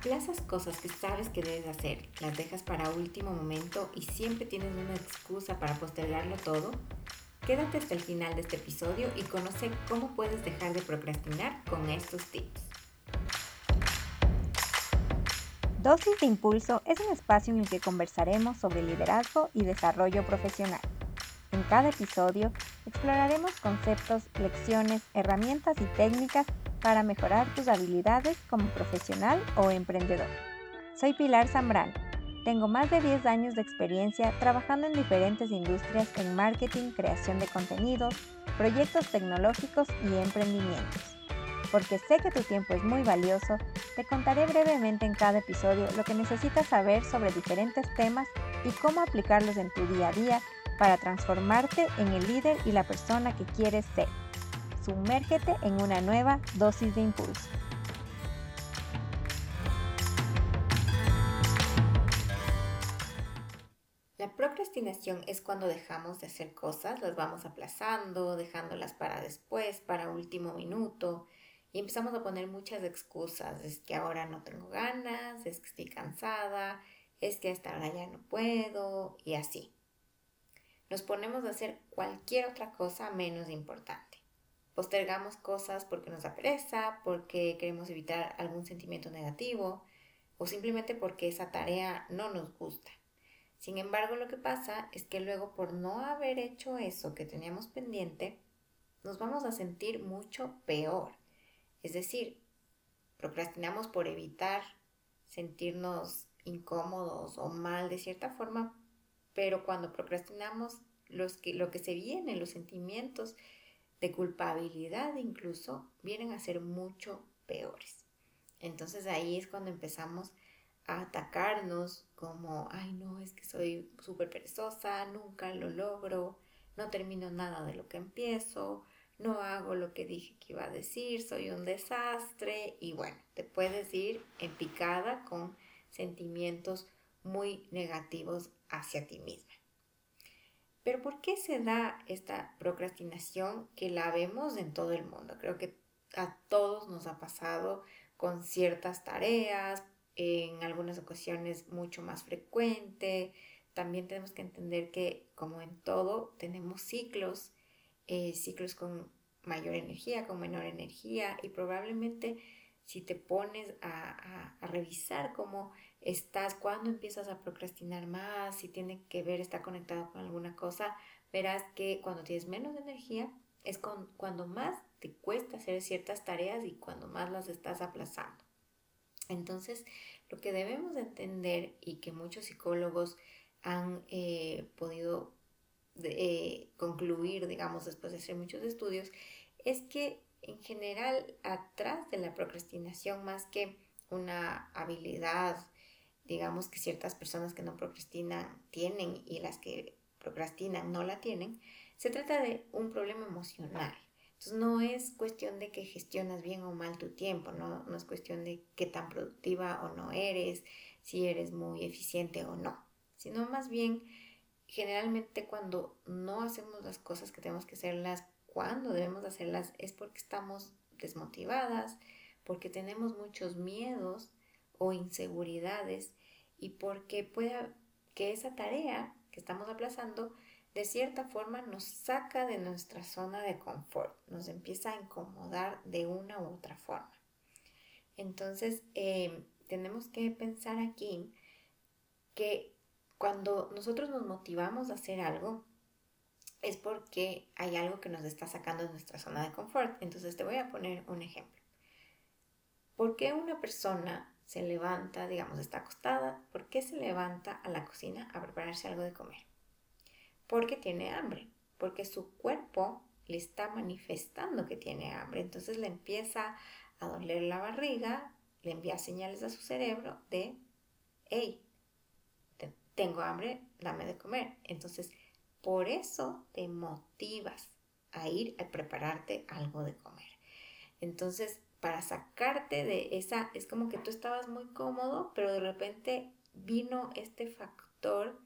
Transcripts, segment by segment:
Aplazas cosas que sabes que debes hacer, las dejas para último momento y siempre tienes una excusa para postergarlo todo. Quédate hasta el final de este episodio y conoce cómo puedes dejar de procrastinar con estos tips. Dosis de Impulso es un espacio en el que conversaremos sobre liderazgo y desarrollo profesional. En cada episodio exploraremos conceptos, lecciones, herramientas y técnicas para mejorar tus habilidades como profesional o emprendedor. Soy Pilar Zambrano. Tengo más de 10 años de experiencia trabajando en diferentes industrias en marketing, creación de contenidos, proyectos tecnológicos y emprendimientos. Porque sé que tu tiempo es muy valioso, te contaré brevemente en cada episodio lo que necesitas saber sobre diferentes temas y cómo aplicarlos en tu día a día para transformarte en el líder y la persona que quieres ser. Sumérgete en una nueva dosis de impulso. La procrastinación es cuando dejamos de hacer cosas, las vamos aplazando, dejándolas para después, para último minuto, y empezamos a poner muchas excusas. Es que ahora no tengo ganas, es que estoy cansada, es que hasta ahora ya no puedo, y así. Nos ponemos a hacer cualquier otra cosa menos importante postergamos cosas porque nos da pereza, porque queremos evitar algún sentimiento negativo o simplemente porque esa tarea no nos gusta. Sin embargo, lo que pasa es que luego por no haber hecho eso que teníamos pendiente, nos vamos a sentir mucho peor. Es decir, procrastinamos por evitar sentirnos incómodos o mal de cierta forma, pero cuando procrastinamos los que, lo que se viene, los sentimientos de culpabilidad incluso, vienen a ser mucho peores. Entonces ahí es cuando empezamos a atacarnos como, ay no, es que soy súper perezosa, nunca lo logro, no termino nada de lo que empiezo, no hago lo que dije que iba a decir, soy un desastre y bueno, te puedes ir en picada con sentimientos muy negativos hacia ti misma. Pero ¿por qué se da esta procrastinación que la vemos en todo el mundo? Creo que a todos nos ha pasado con ciertas tareas, en algunas ocasiones mucho más frecuente. También tenemos que entender que como en todo tenemos ciclos, eh, ciclos con mayor energía, con menor energía y probablemente si te pones a, a revisar cómo estás, cuando empiezas a procrastinar más, si tiene que ver, está conectado con alguna cosa, verás que cuando tienes menos energía es cuando más te cuesta hacer ciertas tareas y cuando más las estás aplazando. Entonces, lo que debemos entender y que muchos psicólogos han eh, podido eh, concluir, digamos, después de hacer muchos estudios, es que en general atrás de la procrastinación, más que una habilidad digamos que ciertas personas que no procrastinan tienen y las que procrastinan no la tienen, se trata de un problema emocional. Entonces no es cuestión de que gestionas bien o mal tu tiempo, no, no es cuestión de qué tan productiva o no eres, si eres muy eficiente o no, sino más bien generalmente cuando no hacemos las cosas que tenemos que hacerlas cuando debemos hacerlas es porque estamos desmotivadas, porque tenemos muchos miedos o inseguridades y porque pueda que esa tarea que estamos aplazando de cierta forma nos saca de nuestra zona de confort, nos empieza a incomodar de una u otra forma. Entonces, em, tenemos que pensar aquí que cuando nosotros nos motivamos a hacer algo, es porque hay algo que nos está sacando de nuestra zona de confort. Entonces, te voy a poner un ejemplo. ¿Por qué una persona se levanta, digamos, está acostada, ¿por qué se levanta a la cocina a prepararse algo de comer? Porque tiene hambre, porque su cuerpo le está manifestando que tiene hambre, entonces le empieza a doler la barriga, le envía señales a su cerebro de, hey, tengo hambre, dame de comer. Entonces, por eso te motivas a ir a prepararte algo de comer. Entonces, para sacarte de esa, es como que tú estabas muy cómodo, pero de repente vino este factor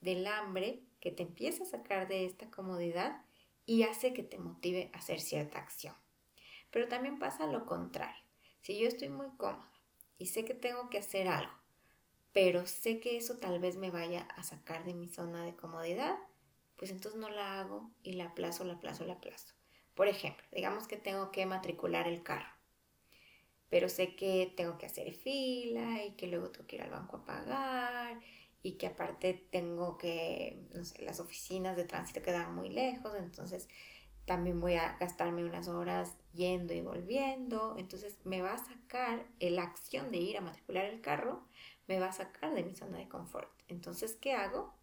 del hambre que te empieza a sacar de esta comodidad y hace que te motive a hacer cierta acción. Pero también pasa lo contrario. Si yo estoy muy cómoda y sé que tengo que hacer algo, pero sé que eso tal vez me vaya a sacar de mi zona de comodidad, pues entonces no la hago y la aplazo, la aplazo, la aplazo. Por ejemplo, digamos que tengo que matricular el carro, pero sé que tengo que hacer fila y que luego tengo que ir al banco a pagar y que aparte tengo que, no sé, las oficinas de tránsito quedan muy lejos, entonces también voy a gastarme unas horas yendo y volviendo, entonces me va a sacar la acción de ir a matricular el carro, me va a sacar de mi zona de confort. Entonces, ¿qué hago?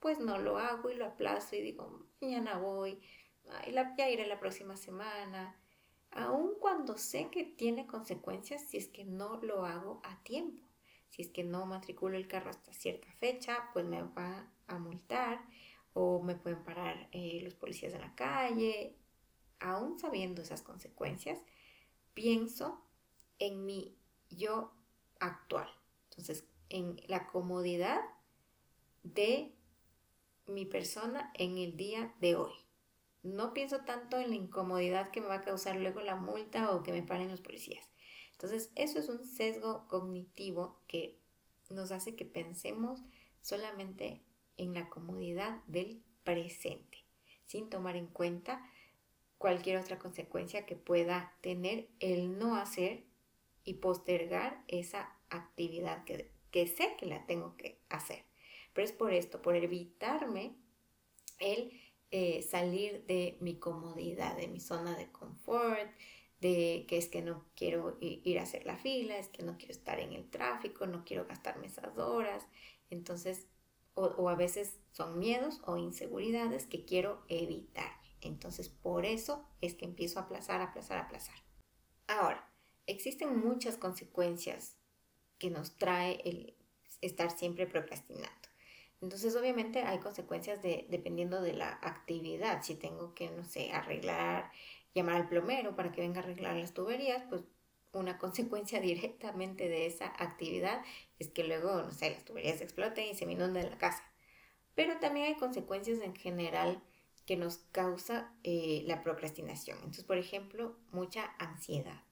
Pues no lo hago y lo aplazo y digo, mañana voy, ya iré la próxima semana, aun cuando sé que tiene consecuencias si es que no lo hago a tiempo. Si es que no matriculo el carro hasta cierta fecha, pues me va a multar o me pueden parar eh, los policías en la calle. Aún sabiendo esas consecuencias, pienso en mi yo actual. Entonces, en la comodidad de mi persona en el día de hoy. No pienso tanto en la incomodidad que me va a causar luego la multa o que me paren los policías. Entonces, eso es un sesgo cognitivo que nos hace que pensemos solamente en la comodidad del presente, sin tomar en cuenta cualquier otra consecuencia que pueda tener el no hacer y postergar esa actividad que, sé que la tengo que hacer. Pero es por esto, por evitarme el eh, salir de mi comodidad, de mi zona de confort, de que es que no quiero ir a hacer la fila, es que no quiero estar en el tráfico, no quiero gastarme esas horas. Entonces, o, a veces son miedos o inseguridades que quiero evitar. Entonces, por eso es que empiezo a aplazar, aplazar, aplazar. Ahora, existen muchas consecuencias que nos trae el estar siempre procrastinando. Entonces, obviamente hay consecuencias de, dependiendo de la actividad. Si tengo que, no sé, arreglar llamar al plomero para que venga a arreglar las tuberías, pues una consecuencia directamente de esa actividad es que luego, no sé, las tuberías exploten y se me inunden la casa. Pero también hay consecuencias en general que nos causa eh, la procrastinación. Entonces, por ejemplo, mucha ansiedad.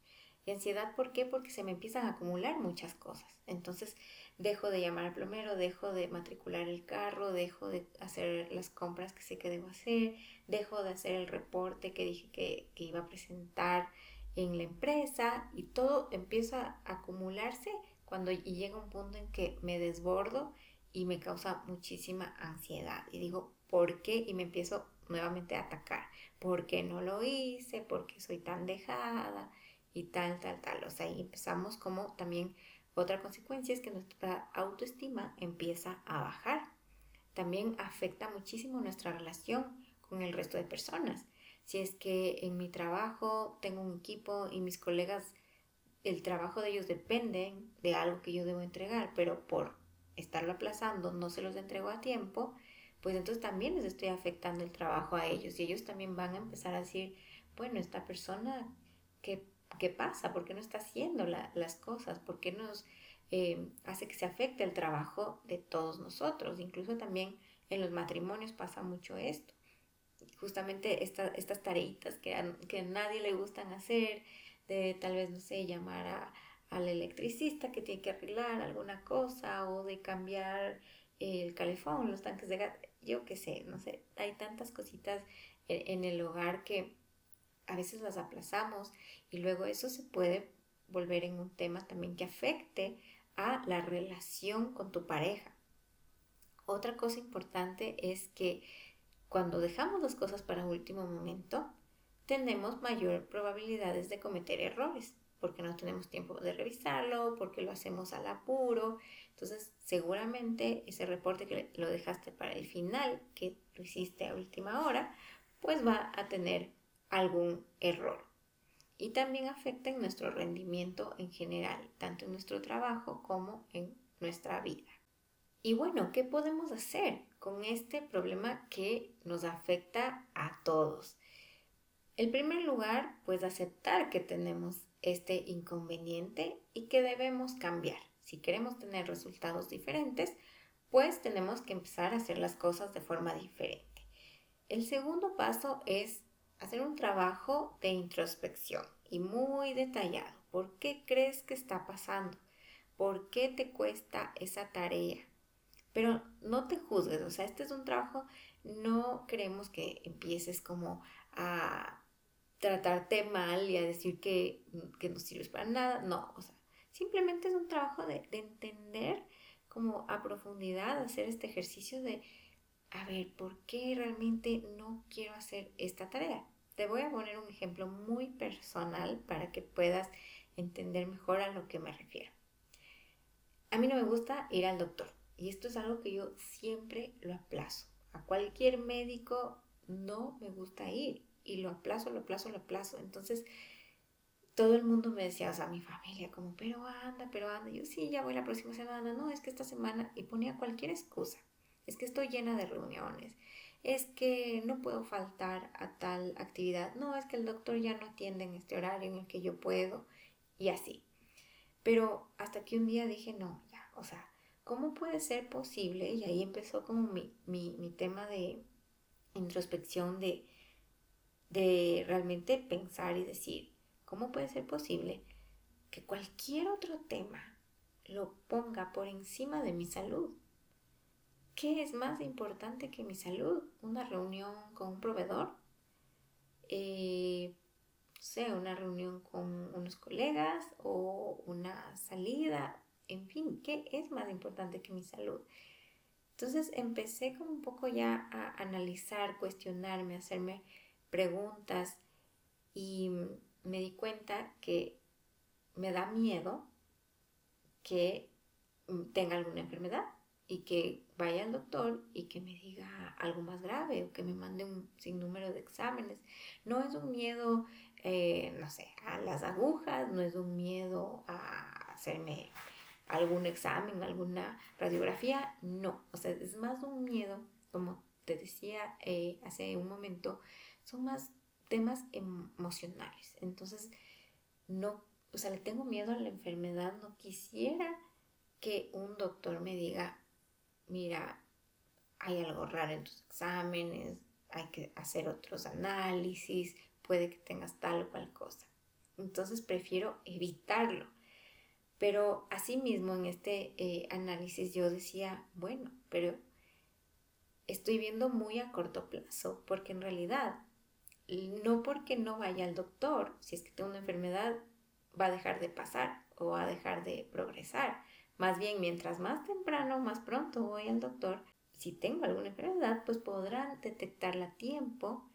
¿Y ansiedad por qué? Porque se me empiezan a acumular muchas cosas. Entonces, dejo de llamar al plomero, dejo de matricular el carro, dejo de hacer las compras que sé que debo hacer, dejo de hacer el reporte que dije que, iba a presentar en la empresa y todo empieza a acumularse cuando y llega un punto en que me desbordo y me causa muchísima ansiedad y digo, ¿por qué? Y me empiezo nuevamente a atacar. ¿Por qué no lo hice? ¿Por qué soy tan dejada? Y tal, tal, tal. O sea, ahí empezamos como también otra consecuencia es que nuestra autoestima empieza a bajar. También afecta muchísimo nuestra relación con el resto de personas. Si es que en mi trabajo tengo un equipo y mis colegas, el trabajo de ellos depende de algo que yo debo entregar, pero por estarlo aplazando no se los entrego a tiempo, pues entonces también les estoy afectando el trabajo a ellos y ellos también van a empezar a decir, bueno, esta persona, que ¿Qué pasa? ¿Por qué no está haciendo las cosas? ¿Por qué nos eh, hace que se afecte el trabajo de todos nosotros? Incluso también en los matrimonios pasa mucho esto. Justamente estas tareitas que a, que nadie le gustan hacer, de tal vez, no sé, llamar a, al electricista que tiene que arreglar alguna cosa o de cambiar el calefón, los tanques de gas, yo qué sé, no sé, hay tantas cositas en el hogar que a veces las aplazamos y luego eso se puede volver en un tema también que afecte a la relación con tu pareja. Otra cosa importante es que cuando dejamos las cosas para último momento, tenemos mayor probabilidades de cometer errores, porque no tenemos tiempo de revisarlo, porque lo hacemos al apuro. Entonces, seguramente ese reporte que lo dejaste para el final, que lo hiciste a última hora, pues va a tener algún error. Y también afecta en nuestro rendimiento en general, tanto en nuestro trabajo como en nuestra vida. Y bueno, ¿qué podemos hacer con este problema que nos afecta a todos? En primer lugar, pues aceptar que tenemos este inconveniente y que debemos cambiar. Si queremos tener resultados diferentes, pues tenemos que empezar a hacer las cosas de forma diferente. El segundo paso es hacer un trabajo de introspección y muy detallado. ¿Por qué crees que está pasando? ¿Por qué te cuesta esa tarea? Pero no te juzgues, o sea, este es un trabajo, no queremos que empieces como a tratarte mal y a decir que, que no sirves para nada, no, o sea, simplemente es un trabajo de, de entender como a profundidad, hacer este ejercicio de, a ver, ¿por qué realmente no quiero hacer esta tarea? Te voy a poner un ejemplo muy personal para que puedas entender mejor a lo que me refiero. A mí no me gusta ir al doctor y esto es algo que yo siempre lo aplazo. A cualquier médico no me gusta ir y lo aplazo, lo aplazo, lo aplazo. Entonces, todo el mundo me decía, o sea, mi familia, como, pero anda, pero anda. yo, sí, ya voy la próxima semana. No, es que esta semana, y ponía cualquier excusa. Es que estoy llena de reuniones. Es que no puedo faltar a tal actividad. No, es que el doctor ya no atiende en este horario en el que yo puedo. Y así. Pero hasta que un día dije, no, ya, o sea, ¿cómo puede ser posible? Y ahí empezó como mi, mi, tema de introspección, de, de realmente pensar y decir, ¿cómo puede ser posible que cualquier otro tema lo ponga por encima de mi salud? ¿Qué es más importante que mi salud? ¿Una reunión con un proveedor? Eh, sea una reunión con unos colegas o una salida, en fin, ¿qué es más importante que mi salud? Entonces empecé como un poco ya a analizar, cuestionarme, hacerme preguntas y me di cuenta que me da miedo que tenga alguna enfermedad y que vaya al doctor y que me diga algo más grave o que me mande un sinnúmero de exámenes. No es un miedo eh, no sé, a las agujas, no es un miedo a hacerme algún examen, alguna radiografía, no, o sea, es más un miedo, como te decía eh, hace un momento, son más temas emocionales, entonces no, o sea, le tengo miedo a la enfermedad, no quisiera que un doctor me diga, mira, hay algo raro en tus exámenes, hay que hacer otros análisis, puede que tengas tal o cual cosa. Entonces prefiero evitarlo. Pero asimismo en este eh, análisis yo decía, bueno, pero estoy viendo muy a corto plazo, porque en realidad no porque no vaya al doctor, si es que tengo una enfermedad, va a dejar de pasar o va a dejar de progresar. Más bien, mientras más temprano, más pronto voy al doctor, si tengo alguna enfermedad, pues podrán detectarla a tiempo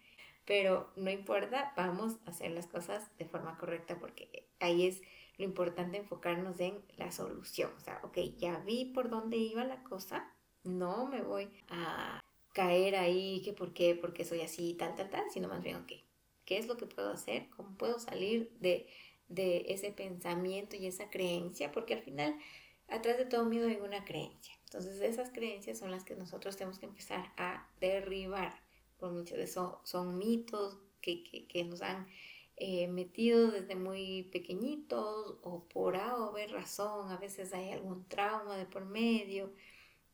pero no importa, vamos a hacer las cosas de forma correcta porque ahí es lo importante enfocarnos en la solución. O sea, ok, ya vi por dónde iba la cosa, no me voy a caer ahí, que por qué, porque soy así, tal, tal, tal, sino más bien, ok, ¿qué es lo que puedo hacer? ¿Cómo puedo salir de, de ese pensamiento y esa creencia? Porque al final, atrás de todo miedo hay una creencia. Entonces, esas creencias son las que nosotros tenemos que empezar a derribar por mucho de eso son mitos que, nos han eh, metido desde muy pequeñitos o por A o B razón, a veces hay algún trauma de por medio,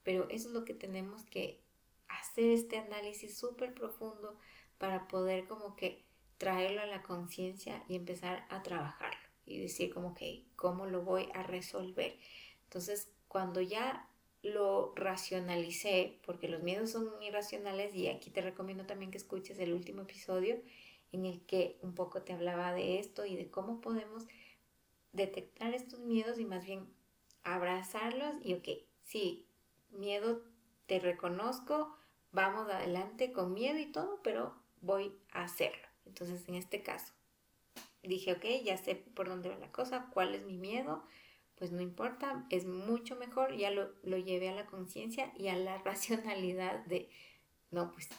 pero eso es lo que tenemos que hacer este análisis súper profundo para poder como que traerlo a la conciencia y empezar a trabajarlo y decir como que cómo lo voy a resolver. Entonces, cuando ya lo racionalicé, porque los miedos son irracionales y aquí te recomiendo también que escuches el último episodio en el que un poco te hablaba de esto y de cómo podemos detectar estos miedos y más bien abrazarlos y ok, sí, miedo te reconozco, vamos adelante con miedo y todo, pero voy a hacerlo. Entonces en este caso dije, ok, ya sé por dónde va la cosa, cuál es mi miedo, pues no importa, es mucho mejor, ya lo, lo llevé a la conciencia y a la racionalidad de, no, pues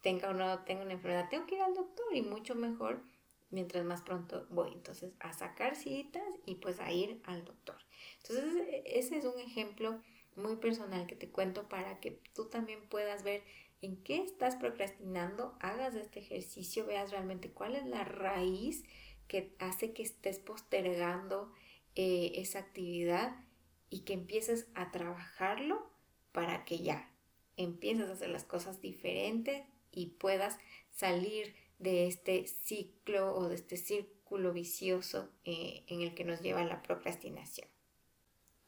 tenga o no tenga una enfermedad, tengo que ir al doctor y mucho mejor mientras más pronto voy. Entonces, a sacar citas y pues a ir al doctor. Entonces, ese es un ejemplo muy personal que te cuento para que tú también puedas ver en qué estás procrastinando, hagas este ejercicio, veas realmente cuál es la raíz que hace que estés postergando eh, esa actividad y que empieces a trabajarlo para que ya empieces a hacer las cosas diferentes y puedas salir de este ciclo o de este círculo vicioso eh, en el que nos lleva la procrastinación.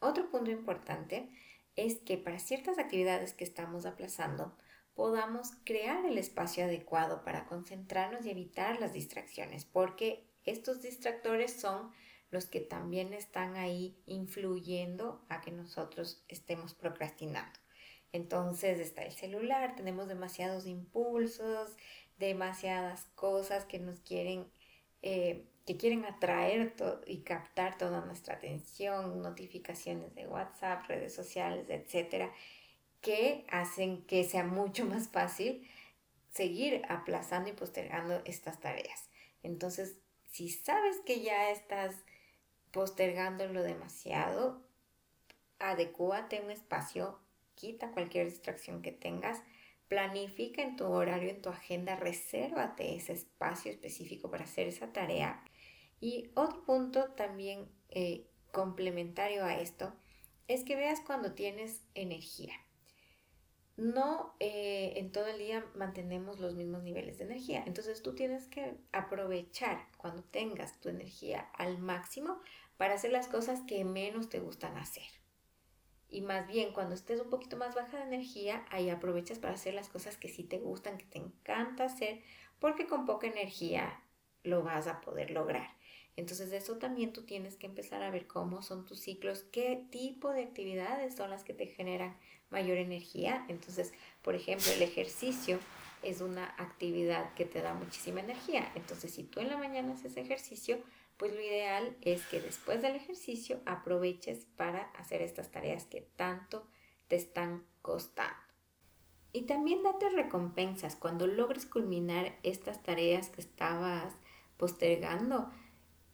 otro punto importante es que para ciertas actividades que estamos aplazando, podamos crear el espacio adecuado para concentrarnos y evitar las distracciones, porque estos distractores son los que también están ahí influyendo a que nosotros estemos procrastinando. Entonces está el celular, tenemos demasiados impulsos, demasiadas cosas que nos quieren, eh, que quieren atraer y captar toda nuestra atención, notificaciones de WhatsApp, redes sociales, etcétera, que hacen que sea mucho más fácil seguir aplazando y postergando estas tareas. Entonces, si sabes que ya estás postergándolo demasiado, adecúate un espacio quita cualquier distracción que tengas, planifica en tu horario, en tu agenda, resérvate ese espacio específico para hacer esa tarea. Y otro punto también eh, complementario a esto es que veas cuando tienes energía. No eh, en todo el día mantenemos los mismos niveles de energía. Entonces tú tienes que aprovechar cuando tengas tu energía al máximo para hacer las cosas que menos te gustan hacer. Y más bien, cuando estés un poquito más baja de energía, ahí aprovechas para hacer las cosas que sí te gustan, que te encanta hacer, porque con poca energía lo vas a poder lograr. Entonces, de eso también tú tienes que empezar a ver cómo son tus ciclos, qué tipo de actividades son las que te generan mayor energía. Entonces, por ejemplo, el ejercicio es una actividad que te da muchísima energía. Entonces, si tú en la mañana haces ejercicio, pues lo ideal es que después del ejercicio aproveches para hacer estas tareas que tanto te están costando. Y también date recompensas cuando logres culminar estas tareas que estabas postergando.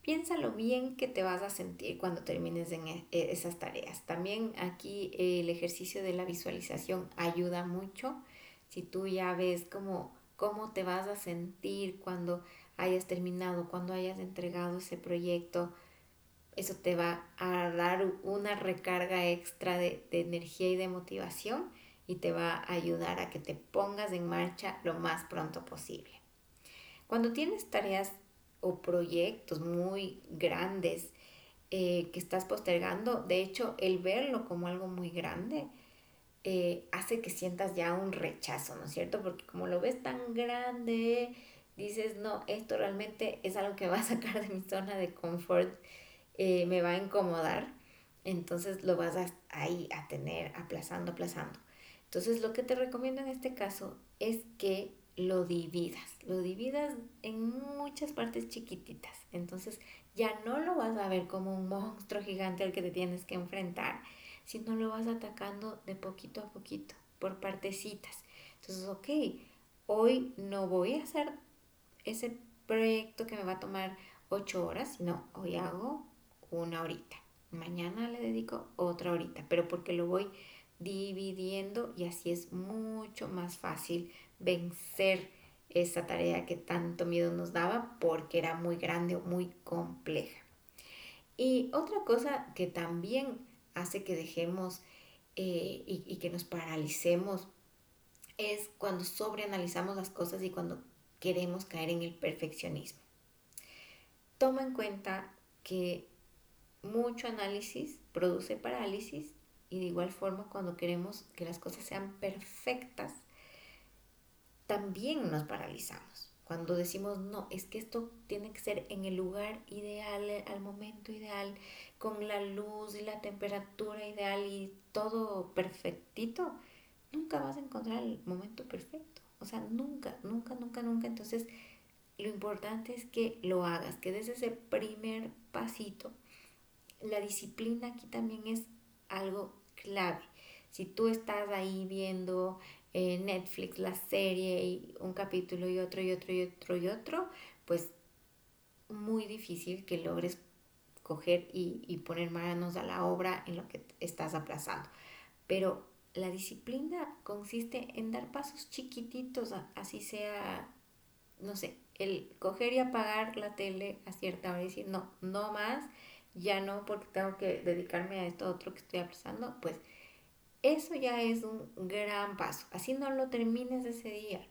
Piénsalo bien que te vas a sentir cuando termines en e, e, esas tareas. También aquí el ejercicio de la visualización ayuda mucho. Si tú ya ves cómo, cómo te vas a sentir cuando hayas terminado, cuando hayas entregado ese proyecto, eso te va a dar una recarga extra de, energía y de motivación y te va a ayudar a que te pongas en marcha lo más pronto posible. Cuando tienes tareas o proyectos muy grandes eh, que estás postergando, de hecho el verlo como algo muy grande eh, hace que sientas ya un rechazo, ¿no es cierto? Porque como lo ves tan grande, dices, no, esto realmente es algo que va a sacar de mi zona de confort, eh, me va a incomodar, entonces lo vas a, ahí a tener aplazando, aplazando. Entonces lo que te recomiendo en este caso es que lo dividas, lo dividas en muchas partes chiquititas. Entonces ya no lo vas a ver como un monstruo gigante al que te tienes que enfrentar, sino lo vas atacando de poquito a poquito, por partecitas. Entonces, ok, hoy no voy a hacer ese proyecto que me va a tomar ocho horas, no, hoy hago una horita. Mañana le dedico otra horita, pero porque lo voy dividiendo y así es mucho más fácil vencer esa tarea que tanto miedo nos daba porque era muy grande o muy compleja. Y otra cosa que también hace que dejemos eh, y que nos paralicemos es cuando sobreanalizamos las cosas y cuando queremos caer en el perfeccionismo. Toma en cuenta que mucho análisis produce parálisis y de igual forma cuando queremos que las cosas sean perfectas, también nos paralizamos. Cuando decimos, no, es que esto tiene que ser en el lugar ideal, al momento ideal, con la luz y la temperatura ideal y todo perfectito, nunca vas a encontrar el momento perfecto. O sea, nunca, nunca, nunca, nunca. Entonces, lo importante es que lo hagas, que des ese primer pasito. La disciplina aquí también es algo clave. Si tú estás ahí viendo eh, Netflix la serie y un capítulo y otro y otro y otro y otro, pues muy difícil que logres coger y, y poner manos a la obra en lo que estás aplazando. Pero la disciplina consiste en dar pasos chiquititos, así sea, no sé, el coger y apagar la tele a cierta hora y decir, no, no más, ya no porque tengo que dedicarme a esto otro que estoy aplazando, pues eso ya es un gran paso. Así no lo termines ese día,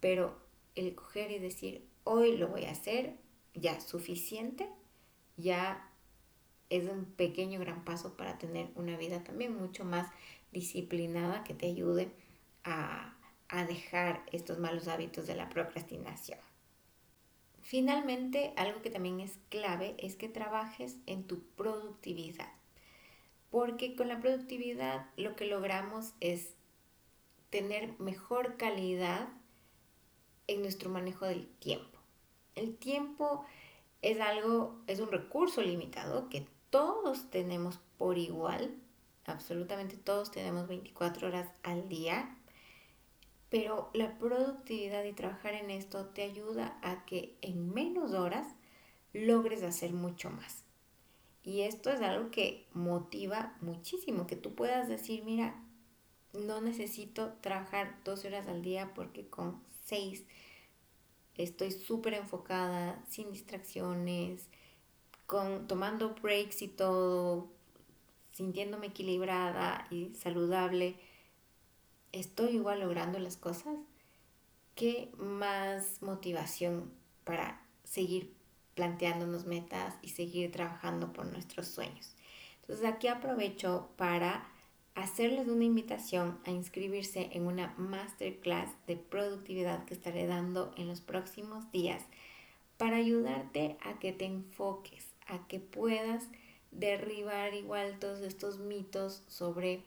pero el coger y decir, hoy lo voy a hacer, ya suficiente, ya es un pequeño gran paso para tener una vida también mucho más disciplinada que te ayude a, a dejar estos malos hábitos de la procrastinación. Finalmente, algo que también es clave es que trabajes en tu productividad, porque con la productividad lo que logramos es tener mejor calidad en nuestro manejo del tiempo. El tiempo es algo, es un recurso limitado que todos tenemos por igual, absolutamente todos tenemos 24 horas al día, pero la productividad y trabajar en esto te ayuda a que en menos horas logres hacer mucho más. Y esto es algo que motiva muchísimo, que tú puedas decir, mira, no necesito trabajar 12 horas al día porque con 6 estoy súper enfocada, sin distracciones, con, tomando breaks y todo, sintiéndome equilibrada y saludable, estoy igual logrando las cosas. ¿Qué más motivación para seguir planteándonos metas y seguir trabajando por nuestros sueños? Entonces aquí aprovecho para hacerles una invitación a inscribirse en una masterclass de productividad que estaré dando en los próximos días para ayudarte a que te enfoques, a que puedas derribar igual todos estos mitos sobre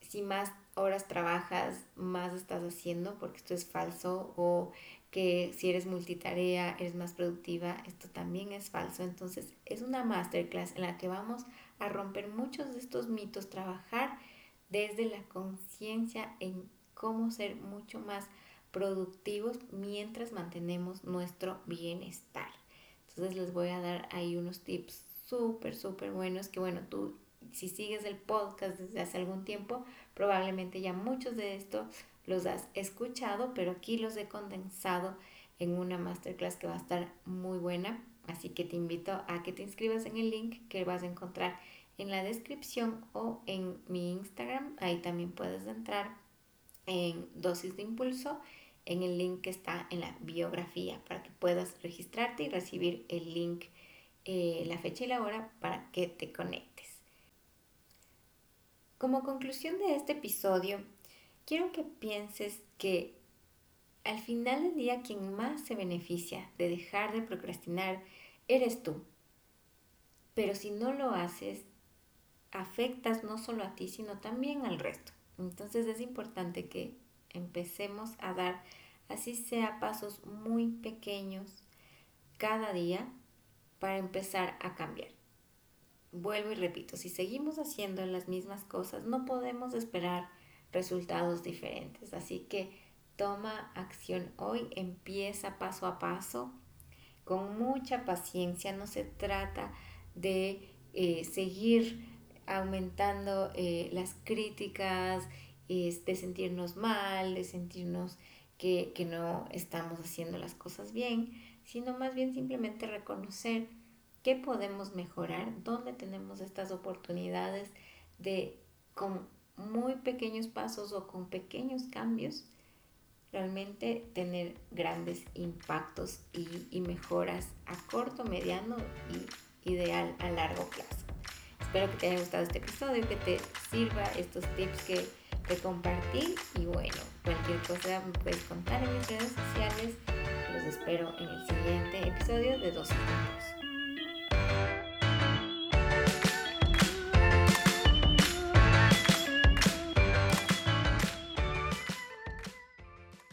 si más horas trabajas, más estás haciendo, porque esto es falso, o que si eres multitarea, eres más productiva, esto también es falso. Entonces es una masterclass en la que vamos a romper muchos de estos mitos, trabajar desde la conciencia en cómo ser mucho más productivos mientras mantenemos nuestro bienestar. Entonces les voy a dar ahí unos tips súper, súper buenos que bueno, tú si sigues el podcast desde hace algún tiempo, probablemente ya muchos de estos los has escuchado, pero aquí los he condensado en una masterclass que va a estar muy buena. Así que te invito a que te inscribas en el link que vas a encontrar en la descripción o en mi Instagram. Ahí también puedes entrar en dosis de impulso en el link que está en la biografía para que puedas registrarte y recibir el link, eh, la fecha y la hora para que te conectes. Como conclusión de este episodio, quiero que pienses que al final del día quien más se beneficia de dejar de procrastinar eres tú. Pero si no lo haces, afectas no solo a ti, sino también al resto. Entonces es importante que empecemos a dar, así sea, pasos muy pequeños cada día para empezar a cambiar. Vuelvo y repito, si seguimos haciendo las mismas cosas, no podemos esperar resultados diferentes. Así que toma acción hoy, empieza paso a paso, con mucha paciencia. No se trata de eh, seguir aumentando eh, las críticas, de sentirnos mal, de sentirnos que, que no estamos haciendo las cosas bien, sino más bien simplemente reconocer qué podemos mejorar, dónde tenemos estas oportunidades de con muy pequeños pasos o con pequeños cambios realmente tener grandes impactos y, y mejoras a corto, mediano y ideal a largo plazo. Espero que te haya gustado este episodio, que te sirva estos tips que te compartí. Y bueno, cualquier cosa me puedes contar en mis redes sociales. Los espero en el siguiente episodio de Dos Minutos.